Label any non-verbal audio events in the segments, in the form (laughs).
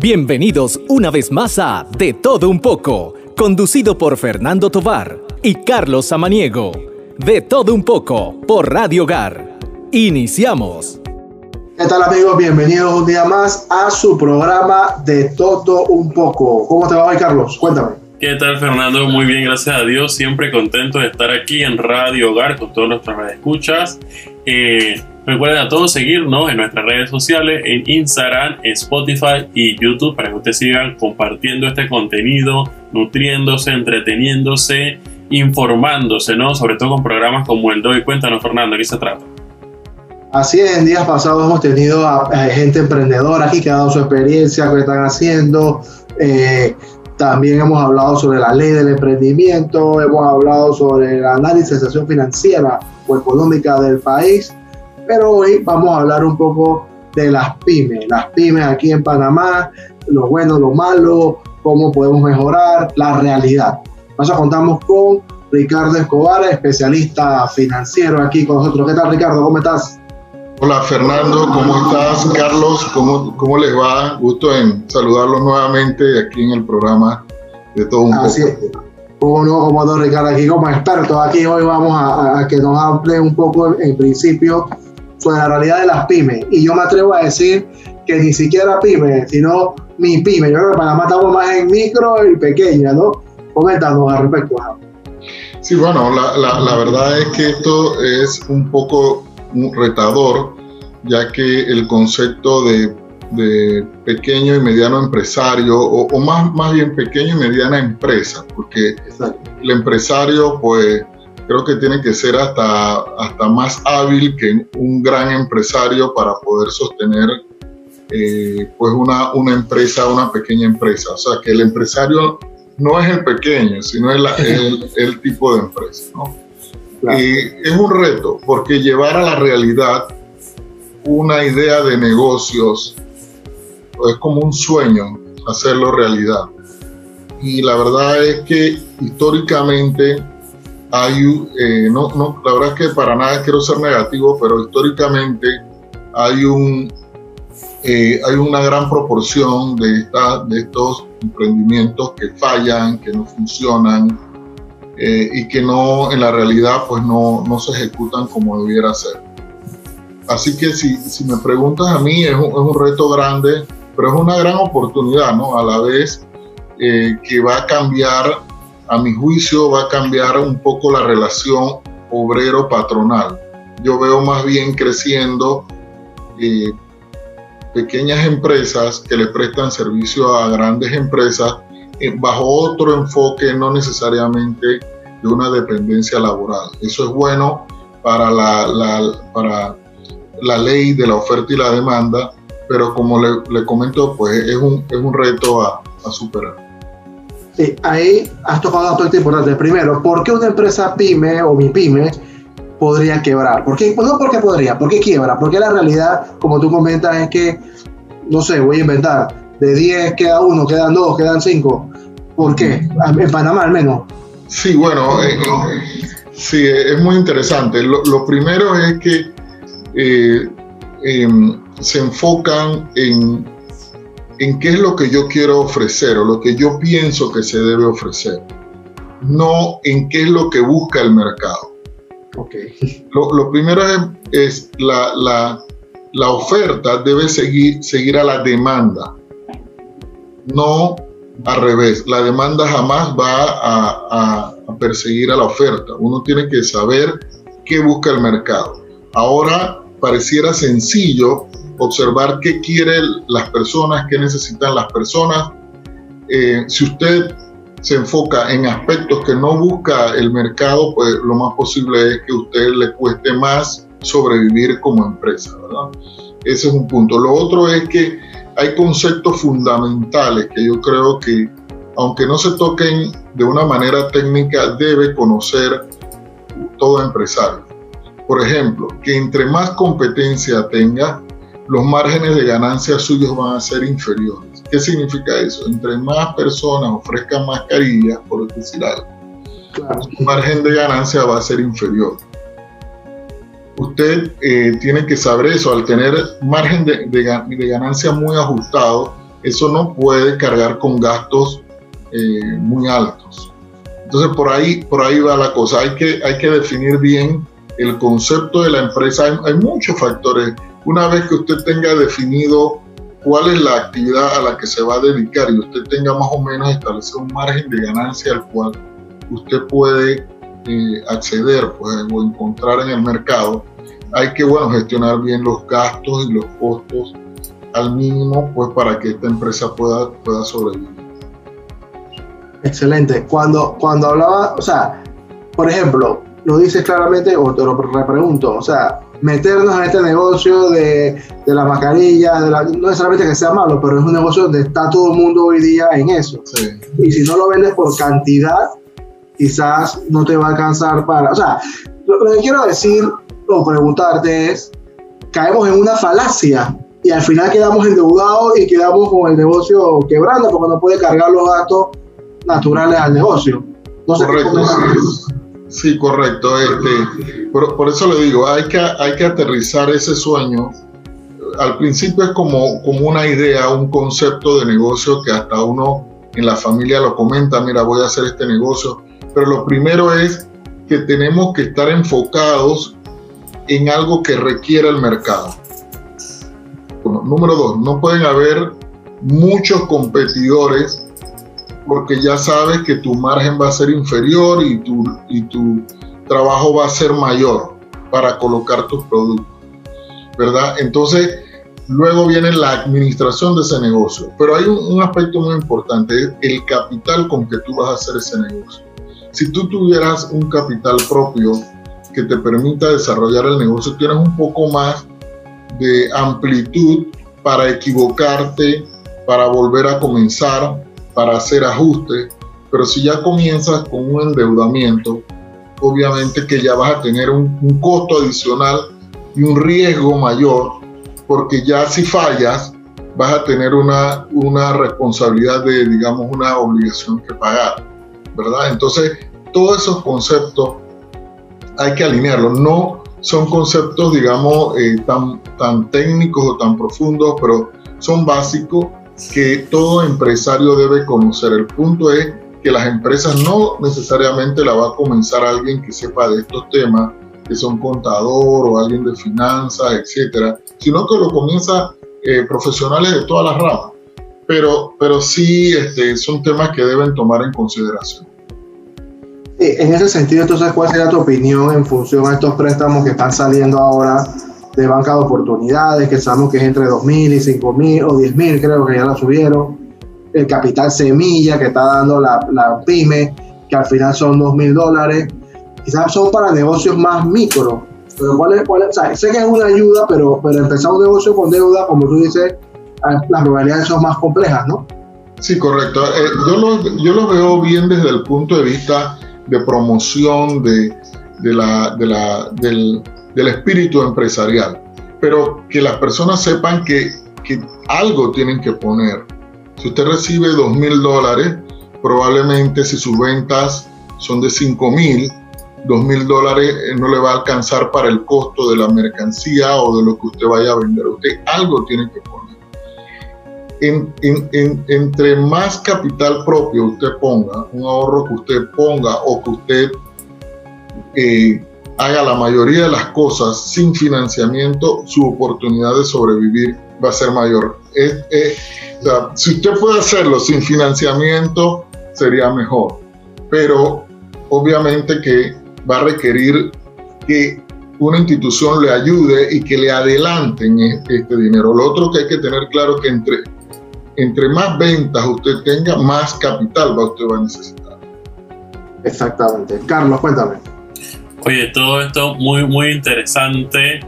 Bienvenidos una vez más a De Todo Un poco, conducido por Fernando Tovar y Carlos Samaniego. De Todo Un poco por Radio Hogar. Iniciamos. ¿Qué tal amigos? Bienvenidos un día más a su programa De Todo Un poco. ¿Cómo te va hoy, Carlos? Cuéntame. ¿Qué tal, Fernando? Muy bien, gracias a Dios. Siempre contento de estar aquí en Radio Hogar con todas nuestras escuchas. Eh, Recuerden a todos seguirnos en nuestras redes sociales, en Instagram, Spotify y YouTube para que ustedes sigan compartiendo este contenido, nutriéndose, entreteniéndose, informándose, ¿no? Sobre todo con programas como el de hoy. Cuéntanos, Fernando, ¿qué se trata? Así es, en días pasados hemos tenido a, gente emprendedora aquí que ha dado su experiencia, que están haciendo. Eh, también hemos hablado sobre la ley del emprendimiento, hemos hablado sobre el análisis de situación financiera o económica del país pero hoy vamos a hablar un poco de las pymes, las pymes aquí en Panamá, lo bueno, lo malo, cómo podemos mejorar, la realidad. Nos contamos con Ricardo Escobar, especialista financiero aquí con nosotros. ¿Qué tal Ricardo? ¿Cómo estás? Hola Fernando, ¿cómo estás? Carlos, ¿cómo, cómo les va? Gusto en saludarlos nuevamente aquí en el programa de todo un Así poco. Como no, como don Ricardo, aquí como experto, aquí hoy vamos a, a que nos hable un poco en principio sobre la realidad de las pymes. Y yo me atrevo a decir que ni siquiera pymes, sino mi pyme. Yo creo que Panamá estamos más en micro y pequeña, ¿no? Coméntanos al respecto. Sí, bueno, la, la, verdad es que esto es un poco retador, ya que el concepto de, de pequeño y mediano empresario, o, o, más, más bien pequeño y mediana empresa, porque el empresario, pues, creo que tiene que ser hasta, hasta más hábil que un gran empresario para poder sostener eh, pues una, una empresa, una pequeña empresa. O sea, que el empresario no es el pequeño, sino el, (laughs) el, el tipo de empresa. ¿no? Y es un reto, porque llevar a la realidad una idea de negocios es como un sueño hacerlo realidad. Y la verdad es que históricamente hay, eh, no, no, la verdad es que para nada quiero ser negativo, pero históricamente hay, un, eh, hay una gran proporción de, esta, de estos emprendimientos que fallan, que no funcionan eh, y que no, en la realidad pues no, no se ejecutan como debiera ser. Así que si, si me preguntas a mí, es un, es un, reto grande, pero es una gran oportunidad, ¿no? A la vez que va a cambiar a mi juicio va a cambiar un poco la relación obrero-patronal. Yo veo más bien creciendo eh, pequeñas empresas que le prestan servicio a grandes empresas eh, bajo otro enfoque, no necesariamente de una dependencia laboral. Eso es bueno para la, para la ley de la oferta y la demanda, pero como le, comento, pues es un, es un reto a superar. Ahí has tocado datos importantes. Primero, ¿por qué una empresa pyme o mi pyme podría quebrar? ¿Por qué? No porque podría, ¿por qué quiebra? Porque la realidad, como tú comentas, es que, no sé, voy a inventar, de 10 queda uno, quedan dos, quedan cinco. ¿Por qué? En Panamá al menos. Sí, bueno, eh, eh, sí, es muy interesante. Lo, primero es que eh, em, se enfocan en en qué es lo que yo quiero ofrecer o lo que yo pienso que se debe ofrecer, no en qué es lo que busca el mercado. Okay. Lo, primero es, la, la, la, oferta debe seguir, seguir a la demanda, no al revés. La demanda jamás va a, a perseguir a la oferta. Uno tiene que saber qué busca el mercado. Ahora pareciera sencillo observar qué quieren las personas, qué necesitan las personas. Eh, si usted se enfoca en aspectos que no busca el mercado, pues lo más posible es que a usted le cueste más sobrevivir como empresa, ¿verdad? Ese es un punto. Lo otro es que hay conceptos fundamentales que yo creo que, aunque no se toquen de una manera técnica, debe conocer todo empresario. Por ejemplo, que entre más competencia tenga, los márgenes de ganancia suyos van a ser inferiores. ¿Qué significa eso? Entre más personas ofrezcan mascarillas, por decir algo, el margen de ganancia va a ser inferior. Usted eh, tiene que saber eso, al tener margen de, de, ganancia muy ajustado, eso no puede cargar con gastos eh, muy altos. Entonces por ahí, por ahí va la cosa. Hay que, hay que definir bien el concepto de la empresa. Hay, hay muchos factores. Una vez que usted tenga definido cuál es la actividad a la que se va a dedicar y usted tenga más o menos establecido un margen de ganancia al cual usted puede eh, acceder pues, o encontrar en el mercado, hay que bueno, gestionar bien los gastos y los costos al mínimo pues, para que esta empresa pueda, pueda sobrevivir. Excelente. Cuando, cuando hablaba, o sea, por ejemplo, lo dices claramente o te lo repregunto, o sea, meternos en este negocio de, de la mascarilla, de la, no necesariamente que sea malo, pero es un negocio donde está todo el mundo hoy día en eso. Y si no lo vendes por cantidad, quizás no te va a alcanzar para... O sea, lo, que quiero decir o preguntarte es, caemos en una falacia y al final quedamos endeudados y quedamos con el negocio quebrando porque no puede cargar los gastos naturales al negocio. No sé Correcto. Sí, correcto. Este, por, eso le digo, hay que, hay que aterrizar ese sueño. Al principio es como, como una idea, un concepto de negocio que hasta uno en la familia lo comenta, mira, voy a hacer este negocio. Pero lo primero es que tenemos que estar enfocados en algo que requiera el mercado. número dos, no pueden haber muchos competidores porque ya sabes que tu margen va a ser inferior y tu, y tu trabajo va a ser mayor para colocar tus productos, ¿verdad? Entonces, luego viene la administración de ese negocio. Pero hay un, aspecto muy importante, el capital con que tú vas a hacer ese negocio. Si tú tuvieras un capital propio que te permita desarrollar el negocio, tienes un poco más de amplitud para equivocarte, para volver a comenzar, para hacer ajustes, pero si ya comienzas con un endeudamiento, obviamente que ya vas a tener un, costo adicional y un riesgo mayor, porque ya si fallas, vas a tener una, una responsabilidad de, digamos, una obligación que pagar, ¿verdad? Entonces, todos esos conceptos hay que alinearlos. No son conceptos, digamos, eh, tan, tan técnicos o tan profundos, pero son básicos que todo empresario debe conocer. El punto es que las empresas no necesariamente la va a comenzar alguien que sepa de estos temas, que son contador o alguien de finanzas, etcétera, sino que lo comienza eh, profesionales de todas las ramas. Pero, pero sí este, son temas que deben tomar en consideración. en ese sentido, entonces, ¿cuál sería tu opinión en función a estos préstamos que están saliendo ahora de banca de oportunidades, que sabemos que es entre 2.000 y 5.000 o 10.000, creo que ya la subieron. El capital semilla que está dando la, la pyme, que al final son 2.000 dólares. Quizás son para negocios más micro. Pero ¿cuál es, cuál sé que es una ayuda, pero, pero empezar un negocio con deuda, como tú dices, las probabilidades son más complejas, ¿no? Sí, correcto. Eh, yo, lo, yo lo veo bien desde el punto de vista de promoción de, de la, de la, del, del espíritu empresarial, pero que las personas sepan que, que algo tienen que poner. Si usted recibe dos mil dólares, probablemente si sus ventas son de cinco mil, dos mil dólares eh, no le va a alcanzar para el costo de la mercancía o de lo que usted vaya a vender. Usted algo tiene que poner. En, en, entre más capital propio usted ponga, un ahorro que usted ponga o que usted eh, haga la mayoría de las cosas sin financiamiento, su oportunidad de sobrevivir va a ser mayor. si usted puede hacerlo sin financiamiento, sería mejor. Pero obviamente que va a requerir que una institución le ayude y que le adelanten este dinero. Lo otro que hay que tener claro que entre, entre más ventas usted tenga, más capital va usted va a necesitar. Exactamente. Carlos, cuéntame. Oye, todo esto muy, muy interesante.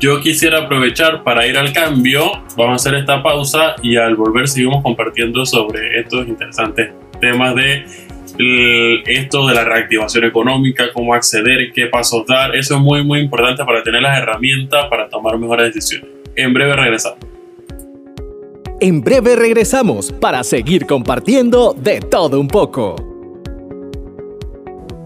Yo quisiera aprovechar para ir al cambio. Vamos a hacer esta pausa y al volver seguimos compartiendo sobre estos interesantes temas de esto de la reactivación económica, cómo acceder, qué pasos dar. Eso es muy, muy importante para tener las herramientas para tomar mejores decisiones. En breve regresamos. En breve regresamos para seguir compartiendo de todo un poco.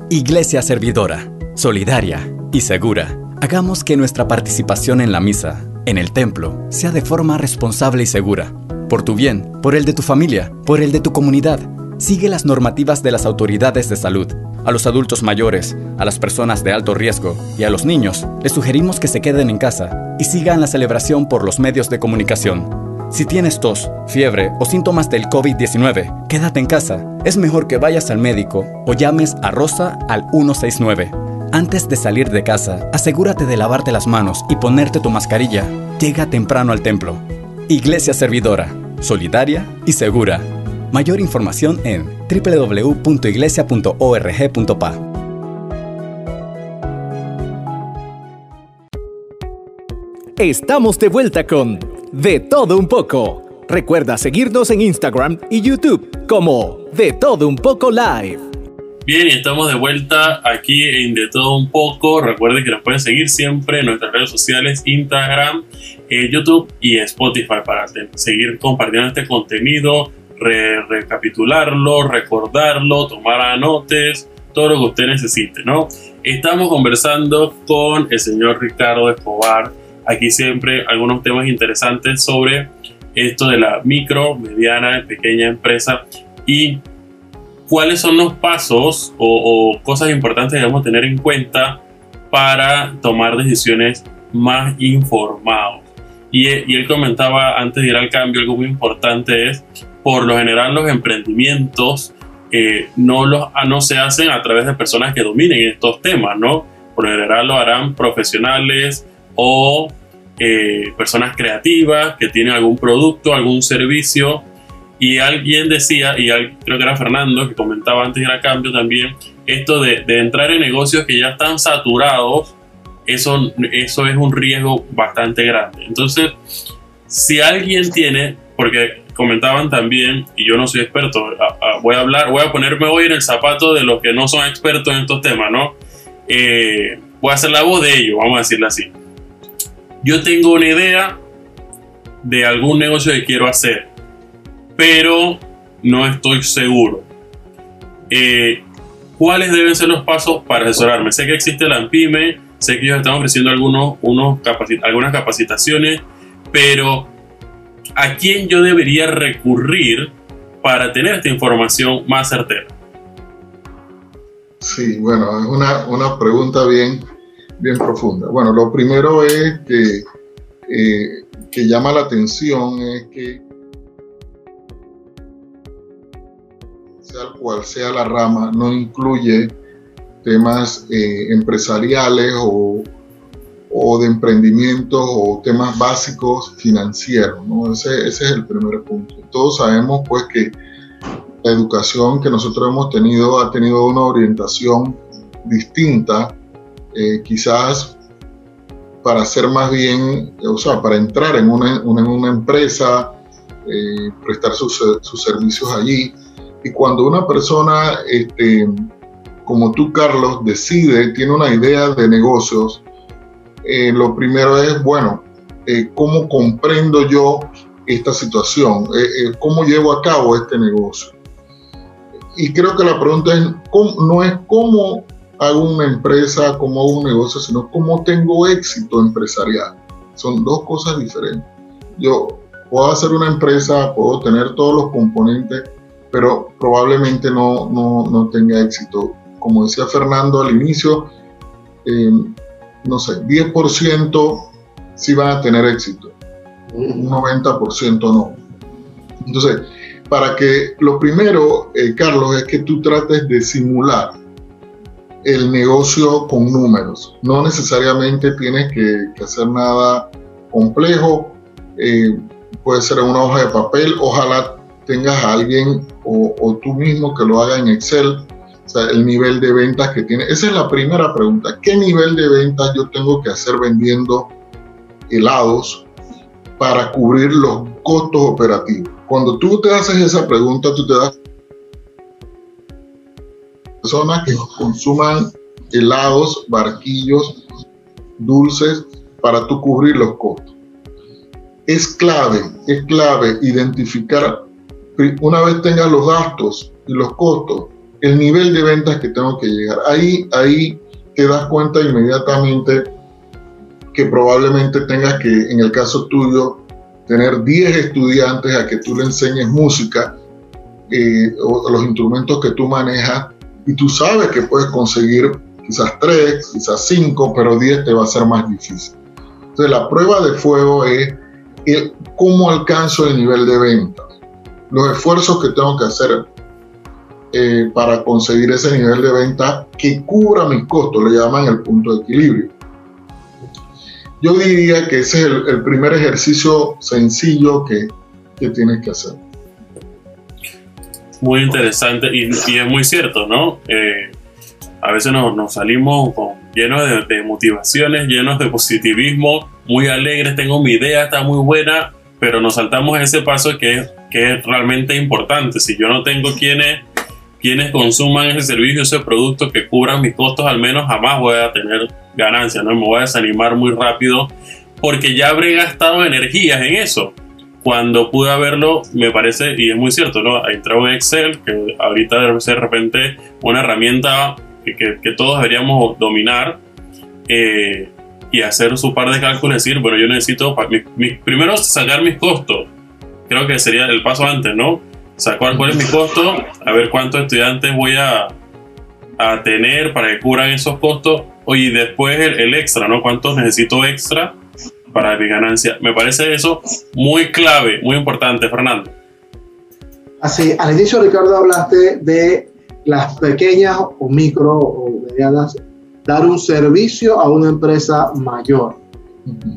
Iglesia Servidora solidaria y segura. Hagamos que nuestra participación en la misa, en el templo, sea de forma responsable y segura. por tu bien, por el de tu familia, por el de tu comunidad. Sigue las normativas de las autoridades de salud. A los adultos mayores, a las personas de alto riesgo y a los niños, les sugerimos que se queden en casa y sigan la celebración por los medios de comunicación. Si tienes tos, fiebre o síntomas del COVID-19, quédate en casa. Es mejor que vayas al médico o llames a Rosa al 169. Antes de salir de casa, asegúrate de lavarte las manos y ponerte tu mascarilla. Llega temprano al templo. Iglesia Servidora, solidaria y segura. Mayor información en www.iglesia.org.pa. Estamos de vuelta con De todo un poco. Recuerda seguirnos en Instagram y YouTube como De todo un poco live. Bien, y estamos de vuelta aquí en De Todo Un Poco. Recuerden que nos pueden seguir siempre en nuestras redes sociales, Instagram, eh, YouTube y Spotify para seguir compartiendo este contenido, recapitularlo, recordarlo, tomar anotes, todo lo que usted necesite, ¿no? Estamos conversando con el señor Ricardo Escobar. Aquí siempre algunos temas interesantes sobre esto de la micro, mediana pequeña empresa y cuáles son los pasos o, cosas importantes que debemos tener en cuenta para tomar decisiones más informados. Y, él comentaba antes de ir al cambio, algo muy importante es, por lo general los emprendimientos eh, no, los, ah, no se hacen a través de personas que dominen estos temas, ¿no? Por lo general lo harán profesionales o eh, personas creativas que tienen algún producto, algún servicio y alguien decía, y creo que era Fernando, que comentaba antes de ir a cambio también, esto de, entrar en negocios que ya están saturados, eso, eso es un riesgo bastante grande. Entonces, si alguien tiene, porque comentaban también, y yo no soy experto, voy a hablar, voy a ponerme hoy en el zapato de los que no son expertos en estos temas, ¿no? Eh, voy a hacer la voz de ellos, vamos a decirlo así. Yo tengo una idea de algún negocio que quiero hacer pero no estoy seguro. Eh, ¿Cuáles deben ser los pasos para asesorarme? Sé que existe la AMPIME, sé que ellos están ofreciendo algunos, unos algunas capacitaciones, pero ¿a quién yo debería recurrir para tener esta información más certera? Sí, bueno, es una, una pregunta bien, bien profunda. Bueno, lo primero es que, eh, que llama la atención es que cual sea la rama, no incluye temas eh, empresariales o, o, de emprendimiento o temas básicos financieros. ¿no? Ese, ese, es el primer punto. Todos sabemos pues que la educación que nosotros hemos tenido ha tenido una orientación distinta, eh, quizás para ser más bien, o sea, para entrar en una, una empresa, eh, prestar sus, sus servicios allí, y cuando una persona, este, como tú, Carlos, decide, tiene una idea de negocios, eh, lo primero es, bueno, eh, ¿cómo comprendo yo esta situación? Eh, ¿Cómo llevo a cabo este negocio? Y creo que la pregunta no es cómo hago una empresa, cómo hago un negocio, sino cómo tengo éxito empresarial. Son dos cosas diferentes. Yo puedo hacer una empresa, puedo tener todos los componentes, pero probablemente no, no, no tenga éxito. Como decía Fernando al inicio, eh, no sé, 10% sí van a tener éxito, un 90% no. Entonces, para que lo primero, eh, Carlos, es que tú trates de simular el negocio con números. No necesariamente tienes que, hacer nada complejo. Eh, puede ser una hoja de papel. Ojalá tengas a alguien o, tú mismo que lo haga en Excel, o sea, el nivel de ventas que tiene. Esa es la primera pregunta. ¿Qué nivel de ventas yo tengo que hacer vendiendo helados para cubrir los costos operativos? Cuando tú te haces esa pregunta, tú te das personas que consuman helados, barquillos, dulces para tú cubrir los costos. Es clave, es clave identificar una vez tengas los gastos y los costos, el nivel de ventas que tengo que llegar. Ahí, ahí te das cuenta inmediatamente que probablemente tengas que, en el caso tuyo, tener 10 estudiantes a que tú le enseñes música eh, o los instrumentos que tú manejas y tú sabes que puedes conseguir quizás 3, quizás 5, pero 10 te va a ser más difícil. Entonces la prueba de fuego es el, cómo alcanzo el nivel de venta, los esfuerzos que tengo que hacer eh, para conseguir ese nivel de venta que cubra mis costos, le llaman el punto de equilibrio. Yo diría que ese es el, primer ejercicio sencillo que, que, tienes que hacer. Muy interesante y, es muy cierto, ¿no? Eh, a veces nos, salimos llenos de, motivaciones, llenos de positivismo, muy alegres, tengo mi idea, está muy buena, pero nos saltamos ese paso que, que es realmente importante. Si yo no tengo quienes, quienes consuman ese servicio, ese producto que cubran mis costos, al menos jamás voy a tener ganancia, ¿no? Me voy a desanimar muy rápido porque ya habré gastado energías en eso. Cuando pude haberlo, me parece, y es muy cierto, ¿no? Entrado en Excel, que ahorita debe ser de repente una herramienta que, todos deberíamos dominar eh, y hacer su par de cálculos, decir, bueno, yo necesito, primero sacar mis costos, creo que sería el paso antes, ¿no? Sacar cuál es mi costo, a ver cuántos estudiantes voy a, a tener para que cubran esos costos, y después el, el extra, ¿no? ¿Cuántos necesito extra para mi ganancia? Me parece eso muy clave, muy importante, Fernando. Así, al inicio, Ricardo, hablaste de las pequeñas o micro o medianas dar un servicio a una empresa mayor.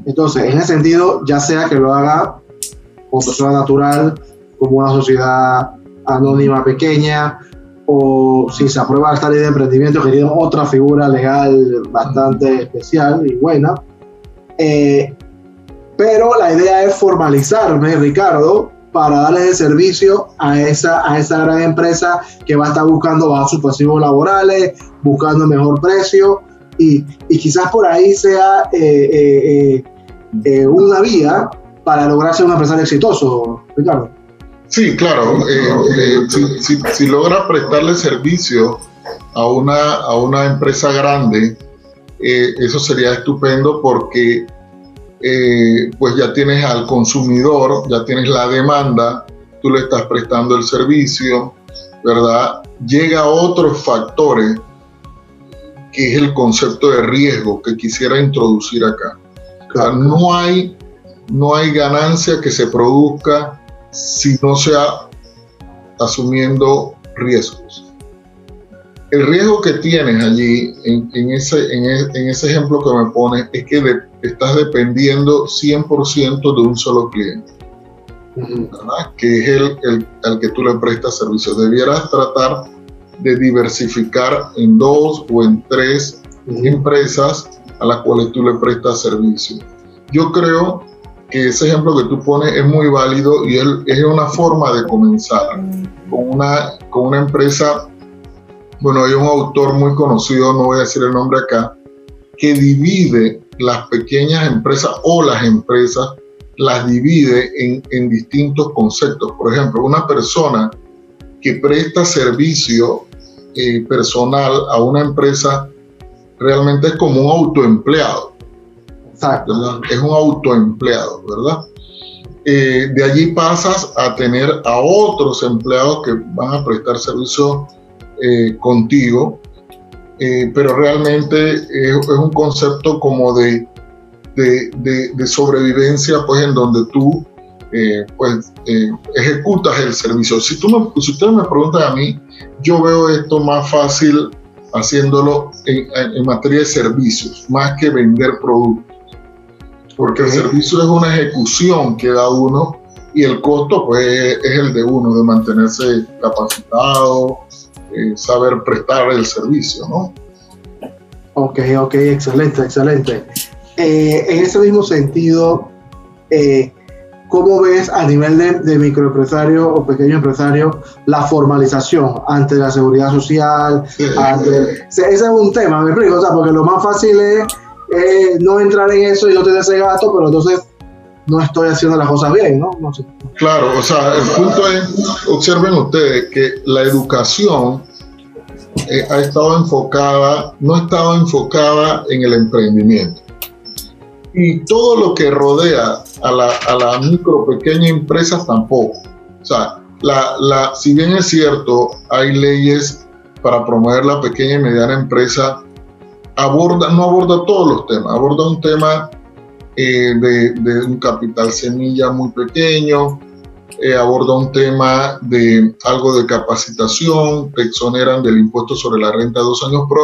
Entonces, en ese sentido, ya sea que lo haga como persona natural, como una sociedad anónima pequeña, o si se aprueba esta ley de emprendimiento, que tiene otra figura legal bastante especial y buena. Eh, pero la idea es formalizarme, Ricardo, para darle el servicio a esa, a esa gran empresa que va a estar buscando bajo sus pasivos laborales, buscando mejor precio y, y quizás por ahí sea eh, eh, una vía para lograr ser un empresario exitoso, Ricardo. Sí, claro. si, si, si logra prestarle servicio a una, a una empresa grande, eso sería estupendo porque eh, pues ya tienes al consumidor, ya tienes la demanda, tú le estás prestando el servicio, ¿verdad? Llega a otros factores que es el concepto de riesgo que quisiera introducir acá. no hay, no hay ganancia que se produzca si no sea asumiendo riesgos. El riesgo que tienes allí en, ese, en, ese ejemplo que me pones es que de, estás dependiendo 100% de un solo cliente, que es el, el, al que tú le prestas servicio. Debieras tratar de diversificar en dos o en tres empresas a las cuales tú le prestas servicio. Yo creo que ese ejemplo que tú pones es muy válido y es una forma de comenzar con una, con una empresa, bueno, hay un autor muy conocido, no voy a decir el nombre acá, que divide las pequeñas empresas o las empresas las divide en, distintos conceptos. Por ejemplo, una persona que presta servicio eh, personal a una empresa realmente es como un autoempleado. Exacto. Es un autoempleado, ¿verdad? Eh, de allí pasas a tener a otros empleados que van a prestar servicio eh, contigo eh, pero realmente es, un concepto como de, de, sobrevivencia, pues en donde tú eh, pues, ejecutas el servicio. Si, tú me, si ustedes me preguntan a mí, yo veo esto más fácil haciéndolo en, en materia de servicios, más que vender productos. Porque el servicio es una ejecución que da uno y el costo pues es el de uno, de mantenerse capacitado, eh, saber prestar el servicio, ¿no? Ok, ok, excelente, excelente. Eh, en ese mismo sentido, eh, ¿cómo ves a nivel de, microempresario o pequeño empresario la formalización ante la seguridad social? ese es un tema, me explico, o sea, porque lo más fácil es no entrar en eso y no tener ese gato, pero entonces no estoy haciendo las cosas bien, ¿no? Claro, o sea, el punto es, observen ustedes que la educación eh, ha estado enfocada, no ha estado enfocada en el emprendimiento. y todo lo que rodea a la, a la micro, pequeña empresa tampoco. O sea, la, la, si bien es cierto, hay leyes para promover la pequeña y mediana empresa, aborda, no aborda todos los temas, aborda un tema eh, de, de, un capital semilla muy pequeño, eh, aborda un tema de algo de capacitación, te exoneran del impuesto sobre la renta de dos años, pero,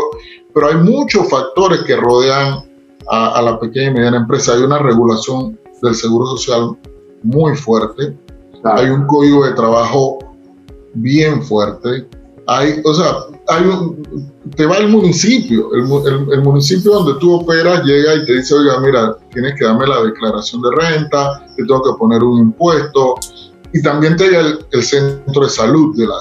pero hay muchos factores que rodean a, a, la pequeña y mediana empresa. Hay una regulación del seguro social muy fuerte, claro. hay un código de trabajo bien fuerte, hay, o sea, hay un, te va el municipio, el, el, el, municipio donde tú operas llega y te dice, oiga, mira, tienes que darme la declaración de renta, te tengo que poner un impuesto, y también te llega el, el centro de salud de la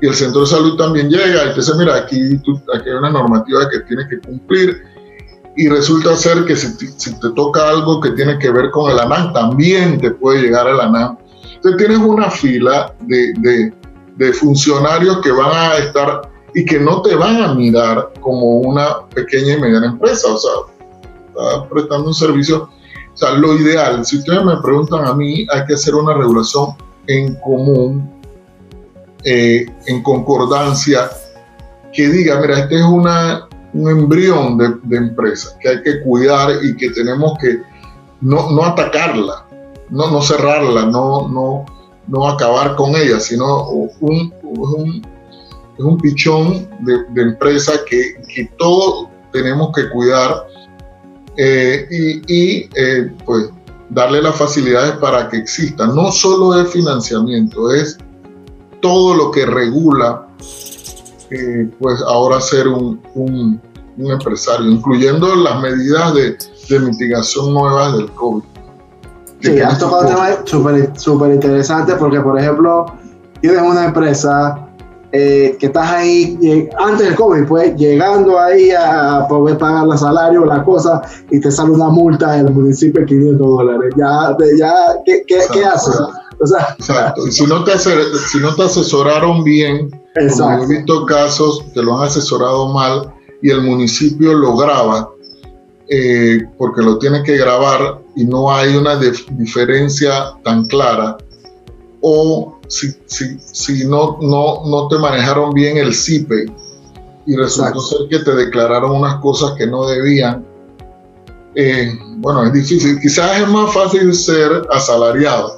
y el centro de salud también llega y te dice, mira, aquí, tú, aquí hay una normativa que tienes que cumplir y resulta ser que si te, si te, toca algo que tiene que ver con el ANAM, también te puede llegar el ANAM. Entonces tienes una fila de, de, de funcionarios que van a estar y que no te van a mirar como una pequeña y mediana empresa, o sea, está prestando un servicio. O sea, lo ideal, si ustedes me preguntan a mí, hay que hacer una regulación en común, eh, en concordancia, que diga, mira, este es una, un embrión de, de, empresa que hay que cuidar y que tenemos que no, no atacarla, no, no cerrarla, no, no, no acabar con ella, sino un, un, un pichón de, de empresa que, que todos tenemos que cuidar eh, y, y eh, pues darle las facilidades para que exista. No solo es financiamiento, es todo lo que regula, eh, pues ahora ser un, un, un, empresario, incluyendo las medidas de, de mitigación nuevas del COVID. Sí, has tocado un tema súper super interesante porque, por ejemplo, tienes una empresa eh, que estás ahí eh, antes del COVID, pues llegando ahí a poder pagar el salario, la cosa, y te sale una multa del municipio de 500 dólares. Ya, ya ¿qué, qué, ¿qué haces? O sea, Exacto. Y si no, te, si no te asesoraron bien, como he visto casos que lo han asesorado mal y el municipio lo graba, eh, porque lo tiene que grabar y no hay una diferencia tan clara, o si, si, si no, no, no, te manejaron bien el CIPE y resultó ser que te declararon unas cosas que no debían, eh, bueno, es difícil. Quizás es más fácil ser asalariado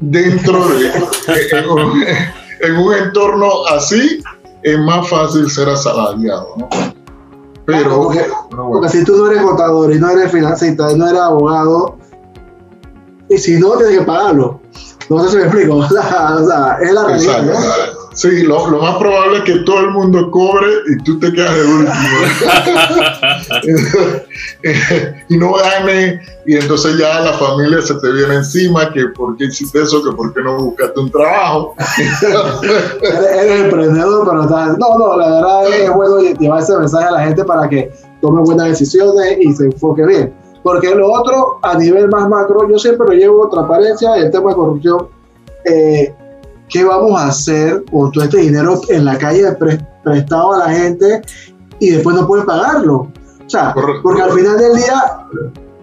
dentro de en, un, en, un, entorno así, es más fácil ser asalariado. ¿no? Pero, porque, bueno. porque, si tú no eres contador y no eres financista y no eres abogado, y si no, tienes que pagarlo. No sé si me explico. (laughs) O sea, o sea es la realidad. ¿no? Sí, lo, lo, más probable es que todo el mundo cobre y tú te quedas de último. (laughs) y no gane, y entonces ya la familia se te viene encima, que por qué hiciste eso, que por qué no buscaste un trabajo. (laughs) eres, eres, emprendedor, pero estás... No, no, la verdad es bueno llevar ese mensaje a la gente para que tome buenas decisiones y se enfoque bien. Porque lo otro, a nivel más macro, yo siempre lo llevo transparencia, el tema de corrupción. Eh, ¿qué vamos a hacer con todo este dinero en la calle pre prestado a la gente y después no pueden pagarlo? O sea, porque al final del día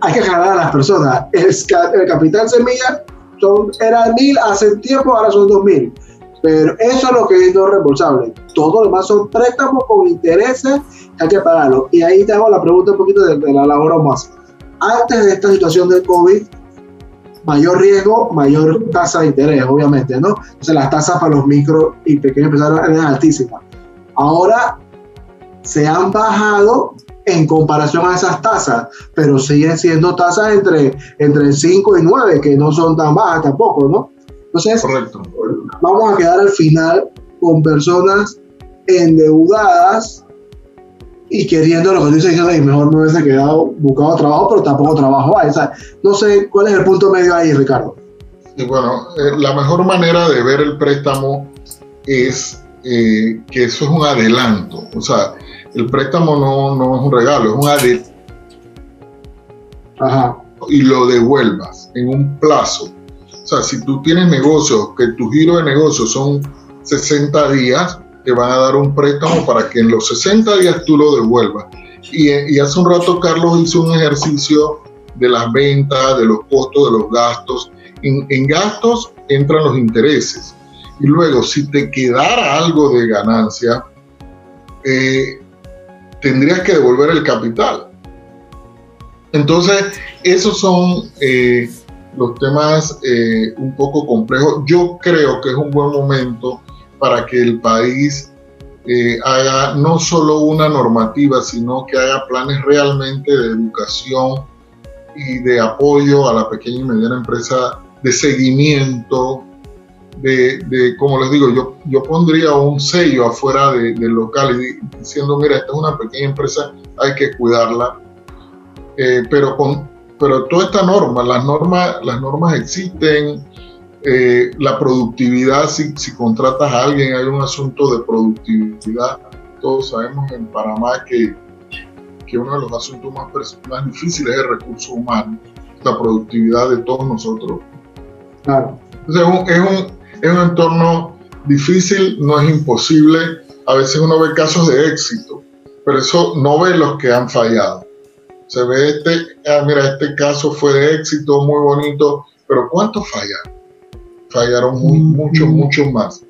hay que aclarar a las personas. El, el capital semilla son, era mil hace tiempo, ahora son dos mil. Pero eso es lo que es no reembolsable. Todo lo demás son préstamos con intereses que hay que pagarlo. Y ahí te hago la pregunta un poquito de, de la labor más. Antes de esta situación del COVID, mayor riesgo, mayor tasa de interés, obviamente, ¿no? Entonces las tasas para los micro y pequeños empresarios eran altísimas. Ahora se han bajado en comparación a esas tasas, pero siguen siendo tasas entre, entre 5 y 9, que no son tan bajas tampoco, ¿no? Entonces, Correcto. vamos a quedar al final con personas endeudadas y queriendo lo que dice que mejor me hubiese quedado buscado trabajo, pero tampoco trabajo hay. O sea, no sé cuál es el punto medio ahí, Ricardo. Y bueno, eh, la mejor manera de ver el préstamo es eh, que eso es un adelanto. O sea, el préstamo no, no es un regalo, es un adelanto. Ajá. Y lo devuelvas en un plazo. O sea, si tú tienes negocios, que tu giro de negocio son 60 días, te van a dar un préstamo para que en los 60 días tú lo devuelvas. Y, y, hace un rato Carlos hizo un ejercicio de las ventas, de los costos, de los gastos. En, gastos entran los intereses. Y luego, si te quedara algo de ganancia, eh, tendrías que devolver el capital. Entonces, esos son eh, los temas eh, un poco complejos. Yo creo que es un buen momento para que el país eh, haga no solo una normativa, sino que haga planes realmente de educación y de apoyo a la pequeña y mediana empresa, de seguimiento, de, como les digo, yo, yo pondría un sello afuera del local y diciendo, mira, esta es una pequeña empresa, hay que cuidarla. Eh, pero, con, pero toda esta norma, las normas, las normas existen, eh, la productividad, si, si, contratas a alguien, hay un asunto de productividad. Todos sabemos en Panamá que, que uno de los asuntos más, más difíciles es el recurso humano, la productividad de todos nosotros. Claro. es, un, es, un, es un entorno difícil, no es imposible. A veces uno ve casos de éxito, pero eso no ve los que han fallado. Se ve este, ah, mira, este caso fue de éxito, muy bonito, pero ¿cuántos fallaron? Fallaron muchos, muchos más.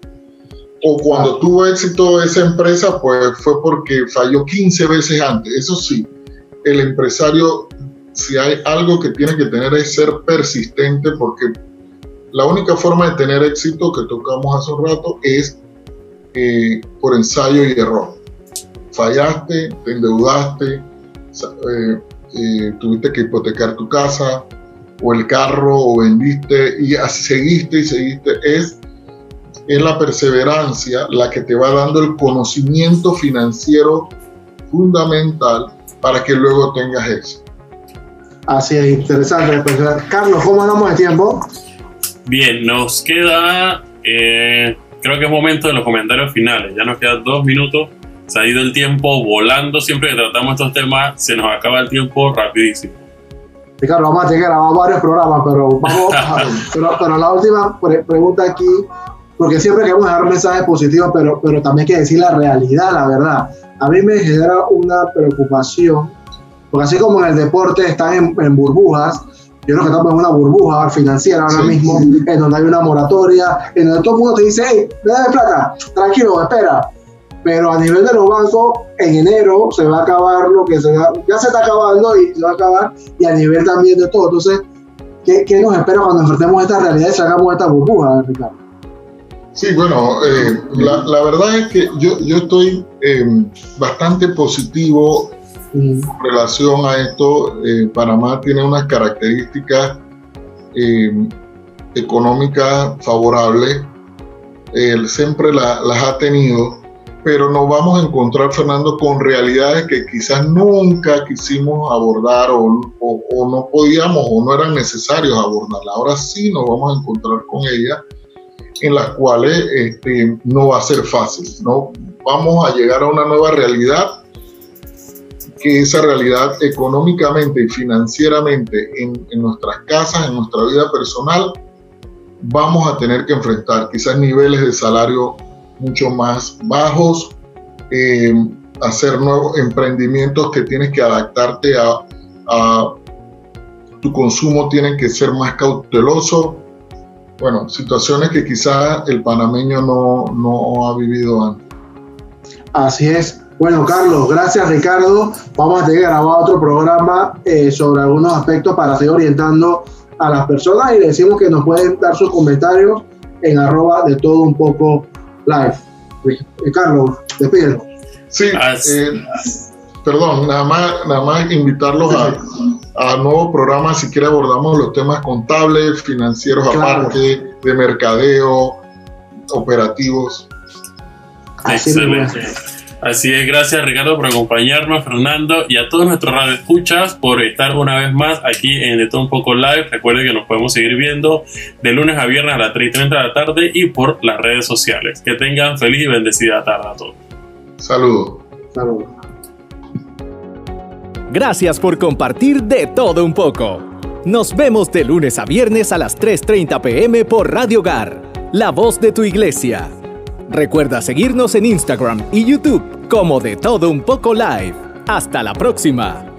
O cuando tuvo éxito esa empresa, pues fue porque falló 15 veces antes. Eso sí, el empresario, si hay algo que tiene que tener es ser persistente, porque la única forma de tener éxito que tocamos hace un rato es eh, por ensayo y error. Fallaste, te endeudaste, eh, eh, tuviste que hipotecar tu casa o el carro o vendiste y así seguiste y seguiste. Es, es la perseverancia la que te va dando el conocimiento financiero fundamental para que luego tengas éxito. Así es, interesante. Pues, Carlos, ¿cómo andamos de tiempo? Bien, nos queda, eh, creo que es momento de los comentarios finales. Ya nos quedan dos minutos se ha ido el tiempo volando. Siempre que tratamos estos temas, se nos acaba el tiempo rapidísimo. Ricardo, vamos a llegar a varios programas, pero vamos (laughs) a, pero, pero, la última pregunta aquí, porque siempre queremos dejar mensajes positivos, pero, pero también hay que decir la realidad, la verdad. A mí me genera una preocupación, porque así como en el deporte están en, burbujas, yo creo que estamos en una burbuja financiera ahora mismo, en donde hay una moratoria, en donde todo el mundo te dice, hey, dame plata, tranquilo, espera pero a nivel de los bancos, en enero se va a acabar lo que se va, ya se está acabando y se va a acabar, y a nivel también de todo. Entonces, ¿qué, qué nos espera cuando enfrentemos esta realidad y sacamos esta burbuja, Ricardo? Sí, bueno, eh, la, la, verdad es que yo, yo estoy em, bastante positivo en relación a esto. Eh, Panamá tiene unas características em, económicas favorables, siempre las ha tenido pero nos vamos a encontrar, Fernando, con realidades que quizás nunca quisimos abordar o, no podíamos o no eran necesarios abordarlas. Ahora sí nos vamos a encontrar con ellas, en las cuales este, no va a ser fácil. ¿no? Vamos a llegar a una nueva realidad, que esa realidad económicamente y financieramente en, en nuestras casas, en nuestra vida personal, vamos a tener que enfrentar quizás niveles de salario mucho más bajos, eh, hacer nuevos emprendimientos que tienes que adaptarte a, tu consumo, tienen que ser más cauteloso. Bueno, situaciones que quizás el panameño no, no ha vivido antes. Así es. Bueno, Carlos, gracias Ricardo. Vamos a tener grabado otro programa eh, sobre algunos aspectos para seguir orientando a las personas y decimos que nos pueden dar sus comentarios en arroba de todo un poco live. Carlos, despídelo. Sí, eh, perdón, nada más, nada más invitarlos a, a nuevos programas, si quiere abordamos los temas contables, financieros aparte, de mercadeo, operativos. Excelente. Así es, gracias Ricardo por acompañarnos, Fernando, y a todos nuestros radioescuchas por estar una vez más aquí en De Todo Un Poco Live. Recuerden que nos podemos seguir viendo de lunes a viernes a las 3 y 30 de la tarde y por las redes sociales. Que tengan feliz y bendecida tarde a todos. Saludos. Saludos. Gracias por compartir De Todo Un Poco. Nos vemos de lunes a viernes a las 3.30 pm por Radio Hogar, la voz de tu iglesia. Recuerda seguirnos en Instagram y YouTube como de todo un poco live. Hasta la próxima.